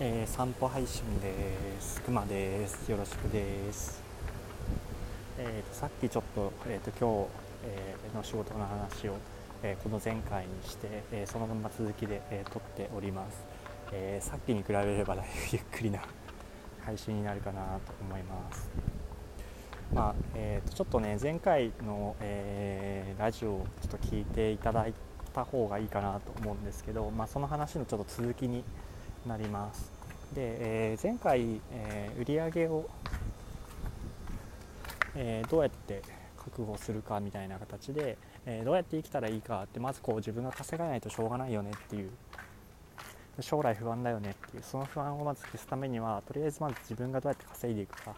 えー、散歩配信です。くまです。よろしくです。えーと、さっきちょっと,、えーと、今日、えー、の仕事の話を、えー、この前回にして、えそのまま続きで、え撮っております、えさっきに比べればだいぶゆっくりな 配信になるかなと思います。まあえーと、ちょっとね前回の、えラジオをちょっと聞いていただいた方がいいかなと思うんですけど、まあ、その話のちょっと続きになります。で、えー、前回、えー、売上を、えー、どうやって確保するかみたいな形で、えどうやって生きたらいいかってまずこう自分が稼がないとしょうがないよねっていう。将来不安だよねっていう。その不安をまず消すためにはとりあえずまず自分がどうやって稼いでいくか、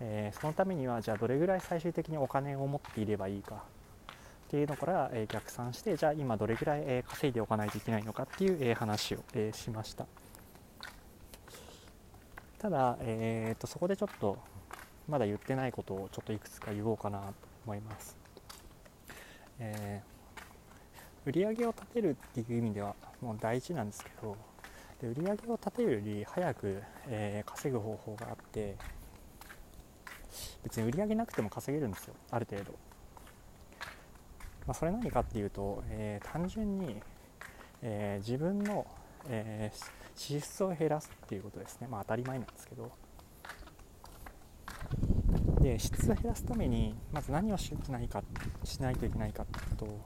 えそのためにはじゃあどれぐらい最終的にお金を持っていればいいか。っていうのから、え逆算してじゃあ今どれぐらい、え稼いでおかないといけないのかっていう、え話を、えしました。ただ、えーと、そこでちょっとまだ言ってないことをちょっといくつか言おうかなと思います。えー、売上を立てるっていう意味ではもう大事なんですけどで売り上げを立てるより早く、えー、稼ぐ方法があって別に売上なくても稼げるんですよある程度、まあ、それ何かっていうと、えー、単純に、え自分の、えー支出を減らすっていうことですね。まあ当たり前なんですけど。で質を減らすためにまず何をしないかしないといけないかっていうと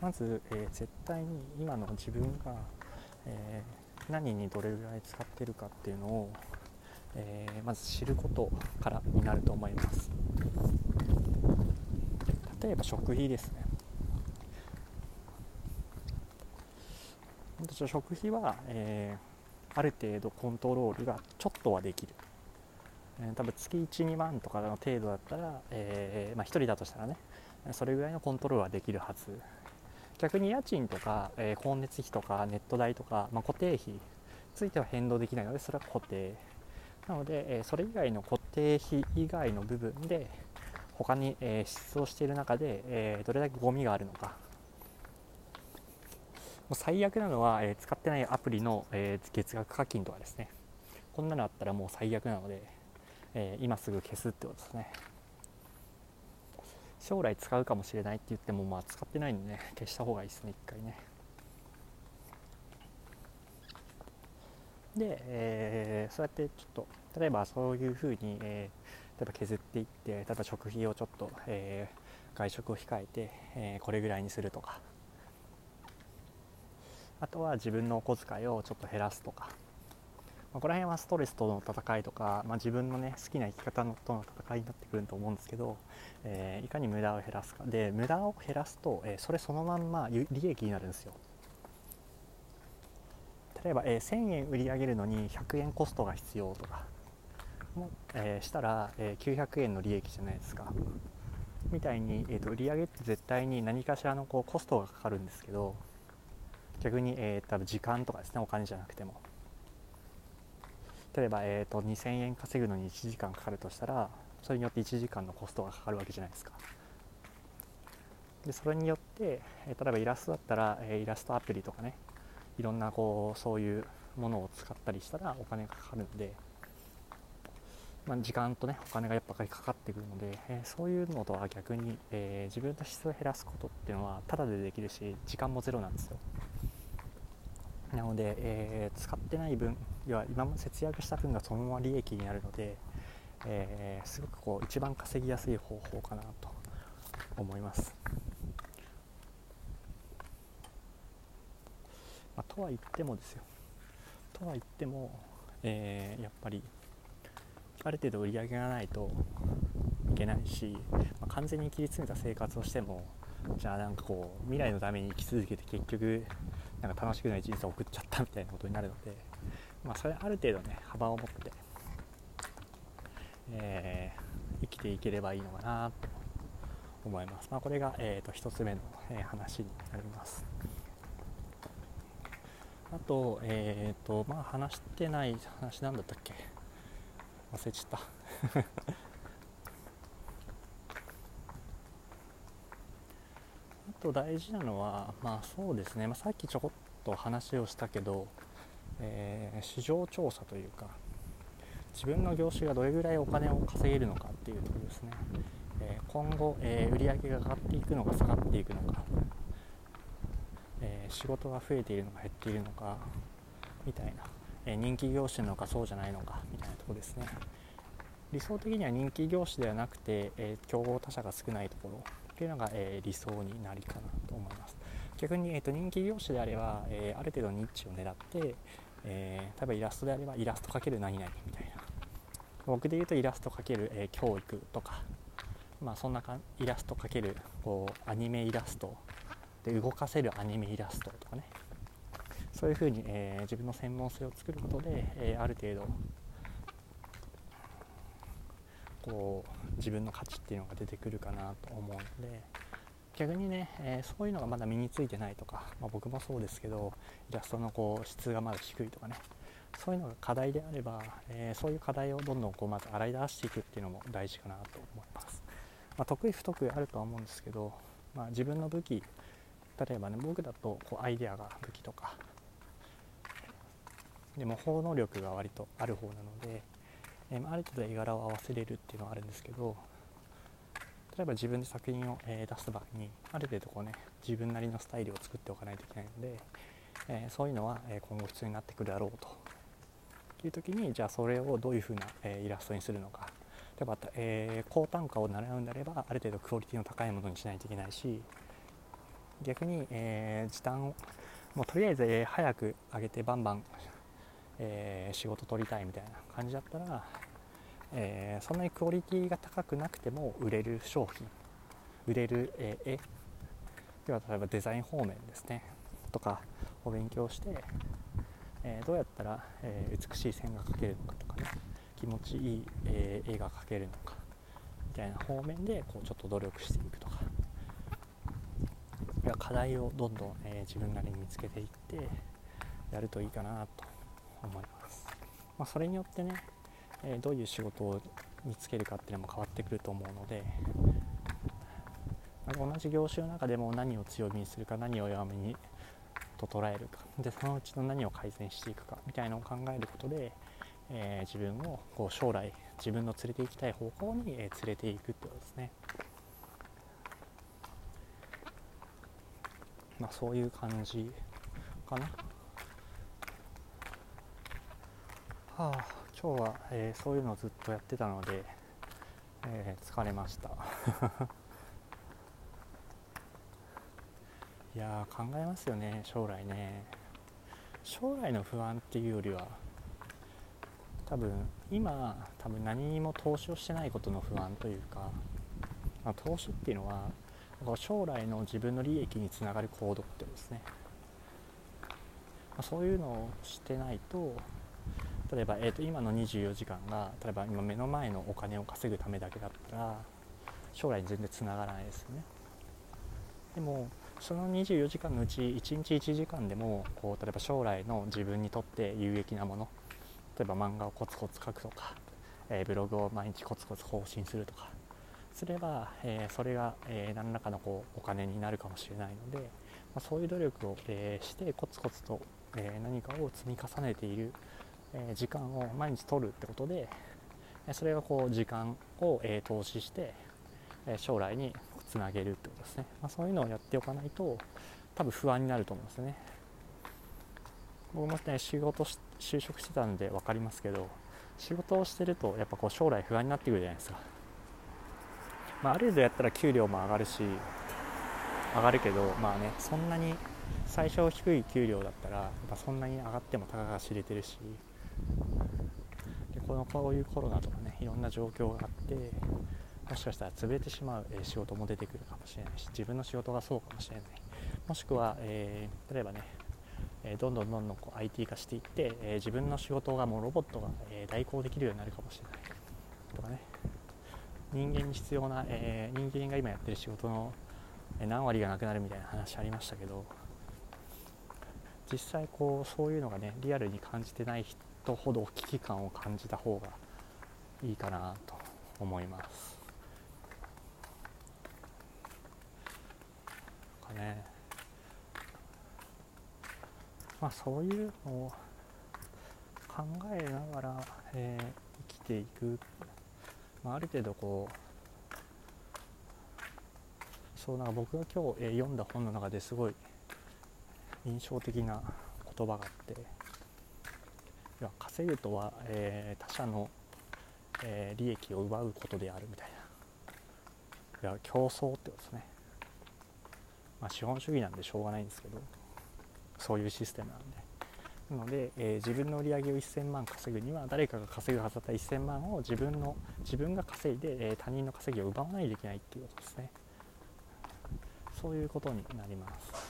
まず、えー、絶対に今の自分が、えー、何にどれぐらい使ってるかっていうのを、えー、まず知ることからになると思います。例えば食費ですね。食費は、えー、ある程度コントロールがちょっとはできる、えー、多分月12万とかの程度だったら、えー、まあ、1人だとしたらねそれぐらいのコントロールはできるはず。逆に家賃とか、え光熱費とかネット代とか、まあ、固定費については変動できないのでそれは固定。なので、えそれ以外の固定費以外の部分で他に、え支出をしている中で、えどれだけゴミがあるのかう最悪なのは、えー、使ってないアプリの、えー、月額課金とかですね。こんなのあったらもう最悪なので、えー、今すぐ消すってことですね。将来使うかもしれないって言ってもまあ使ってないんでね消した方がいいですね一回ね。で、えー、そうやってちょっと例えばそういうふうに、えー、例えば削っていって例えば食費をちょっと、えー、外食を控えて、えー、これぐらいにするとか。あとは自分のお小遣いをちょっと減らすとか、まあ、ここら辺はストレスとの戦いとか、まあ、自分のね好きな生き方のとの戦いになってくると思うんですけど、えー、いかに無駄を減らすか。で無駄を減らすと、えー、それそのまんま利益になるんですよ。例えば、えー、1000円売り上げるのに100円コストが必要とか。も、えー、したら、えー、900円の利益じゃないですか。みたいに、えーと、売り上げって絶対に何かしらのこうコストがかかるんですけど逆に、えー、多分時間とかですねお金じゃなくても。例えば、えーと、2000円稼ぐのに1時間かかるとしたらそれによって1時間のコストがかかるわけじゃないですか。でそれによって、えー、例えばイラストだったら、えー、イラストアプリとかねいろんなこうそういうものを使ったりしたらお金がかかるので、まあ、時間とねお金がやっぱりかかってくるので、えー、そういうのとは逆に、え自分の質を減らすことっていうのはタダでできるし時間もゼロなんですよ。なので、えー、使ってない分要は今も節約した分がそのまま利益になるので、えー、すごくこう一番稼ぎやすい方法かなと思います。まあ、とは言ってもですよとは言っても、えー、やっぱりある程度売り上げがないといけないし、まあ、完全に切り詰めた生活をしてもじゃあなんかこう未来のために生き続けて結局なんか楽しくない人生を送っちゃったみたいなことになるので、まあ、それある程度ね幅を持って、えー、生きていければいいのかなと思います、まあ、これが、えーと、1つ目の、えー、話になります。あと,、えーとまあ、話してない話なんだったっけ？忘れちゃった。と大事なのは、まあそうですね、まあ、さっきちょこっと話をしたけど、えー、市場調査というか自分の業種がどれぐらいお金を稼げるのかっていうところですね、えー、今後、えー、売上が上がっていくのか下がっていくのか、え仕事が増えているのか減っているのかみたいな、え人気業種なのかそうじゃないのかみたいなところですね。理想的には人気業種ではなくて、え競合他社が少ないところ。っていうのが、えー理想になりかなと思います。逆に、えーと、人気業種であれば、えー、ある程度ニッチを狙って、えー、例えばイラストであればイラスト×何々みたいな。僕で言うとイラスト×、え、教育とか、まあ、そんなかイラスト×こうアニメイラストで動かせるアニメイラストとかね。そういうふうに、えー、自分の専門性を作ることで、えー、ある程度こう自分の価値っていうのが出てくるかなと思うので逆にね、えー、そういうのがまだ身についてないとか、まあ、僕もそうですけどイラストのこう質がまだ低いとかねそういうのが課題であれば、えー、そういう課題をどんどんこうまず洗い出していくっていうのも大事かなと思います、まあ、得意不得意あるとは思うんですけど、まあ、自分の武器例えばね僕だとこうアイデアが武器とかでも包能力が割とある方なので、えー、ある程度絵柄を合わせれるっていうのはあるんですけど例えば自分で作品を、えー、出す場合にある程度こうね自分なりのスタイルを作っておかないといけないので、え、そういうのは、え今後必要になってくるだろうと。いう時にじゃあそれをどういうふうな、えイラストにするのか。例えば、え高単価を習うんであればある程度クオリティの高いものにしないといけないし逆に、え時短をもうとりあえず、え早く上げてバンバン、え仕事取りたいみたいな感じだったらえー、そんなにクオリティが高くなくても売れる商品売れる、えー、絵では例えばデザイン方面ですねとかを勉強して、えー、どうやったら、え美しい線が描けるのかとかね気持ちいい、え絵が描けるのかみたいな方面でこうちょっと努力していくとか。課題をどんどん、え自分なりに見つけていってやるといいかなと思います、まあ、それによってねえどういう仕事を見つけるかっていうのも変わってくると思うので同じ業種の中でも何を強みにするか何を弱みにと捉えるかでそのうちの何を改善していくかみたいなのを考えることで、えー、自分をこう将来自分の連れて行きたい方向に、え連れていくってことですね。まあ、そういう感じかな。はあ今日は、えー、そういうのをずっとやってたので、えー、疲れました。いや考えますよね将来ね。将来の不安っていうよりは多分今多分何にも投資をしてないことの不安というか、まあ、投資っていうのは将来の自分の利益につながる行動ってことですね、まあ、そういうのをしてないと例えば、えー、と今の24時間が例えば今目の前のお金を稼ぐためだけだったら将来に全然つながらないですよね。でもその24時間のうち1日1時間でもこう例えば将来の自分にとって有益なもの例えば漫画をコツコツ書くとか、えー、ブログを毎日コツコツ更新するとかすれば、えー、それが、えー、何らかのこうお金になるかもしれないので、まあ、そういう努力を、えしてコツコツと、え何かを積み重ねているえ時間を毎日取るってことでそれがこう時間を、え投資して、え将来につなげるってことですね、まあ、そういうのをやっておかないと多分不安になると思うんですね。僕もね仕事就職してたんで分かりますけど仕事をしてるとやっぱこう将来不安になってくるじゃないですか、まあ、ある程度やったら給料も上がるし上がるけどまあねそんなに最初低い給料だったらやっぱそんなに上がってもたかが知れてるしでこのこういうコロナとかねいろんな状況があってもしかしたら潰れてしまう、え仕事も出てくるかもしれないし自分の仕事がそうかもしれない。もしくは、えー、例えばね、えどんどんどんどんこう IT 化していって、え自分の仕事がもうロボットが、え代行できるようになるかもしれない。とかね。人間に必要な、え人間が今やってる仕事の何割がなくなるみたいな話ありましたけど実際こうそういうのがねリアルに感じてない人ほど危機感を感じた方がいいかなと思います。かね。まあそういうのを考えながら、えー、生きていく、まあ、ある程度こうそうなんか僕が今日、えー、読んだ本の中ですごい印象的な言葉があって。いや稼ぐとは、えー、他者の、えー、利益を奪うことであるみたいな。いや競争ってことですね、まあ、資本主義なんでしょうがないんですけどそういうシステムなんで。なので、えー、自分の売り上げを1000万稼ぐには誰かが稼ぐはずだった1000万を自分の自分が稼いで、えー、他人の稼ぎを奪わないといけないっていうことですね。そういうことになります。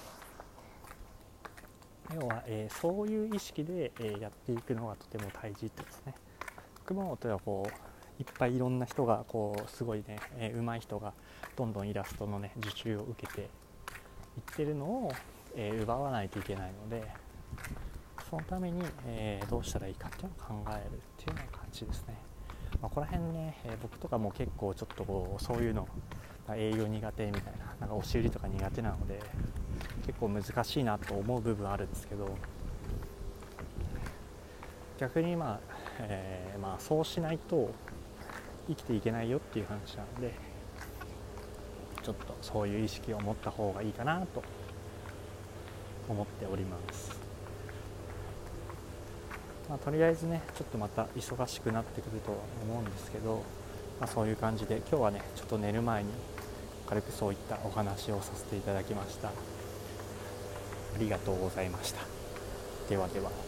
要は、えー、そういう意識で、えやっていくのがとても大事ってですね熊本はこういっぱいいろんな人がこうすごいね、えー、上手い人がどんどんイラストのね受注を受けていってるのを、えー、奪わないといけないのでそのために、えー、どうしたらいいかっていうのを考えるっていうような感じですね。まあ、この辺ね、え、僕とかも結構ちょっとこうそういうの営業苦手みたいななんか押し売りとか苦手なので結構難しいなと思う部分あるんですけど逆にまあ、えー、まあそうしないと生きていけないよっていう話なのでちょっとそういう意識を持った方がいいかなと思っております。まあ、とりあえずねちょっとまた忙しくなってくるとは思うんですけど、まあ、そういう感じで今日はねちょっと寝る前に軽くそういったお話をさせていただきましたりがとうございました。ではでは。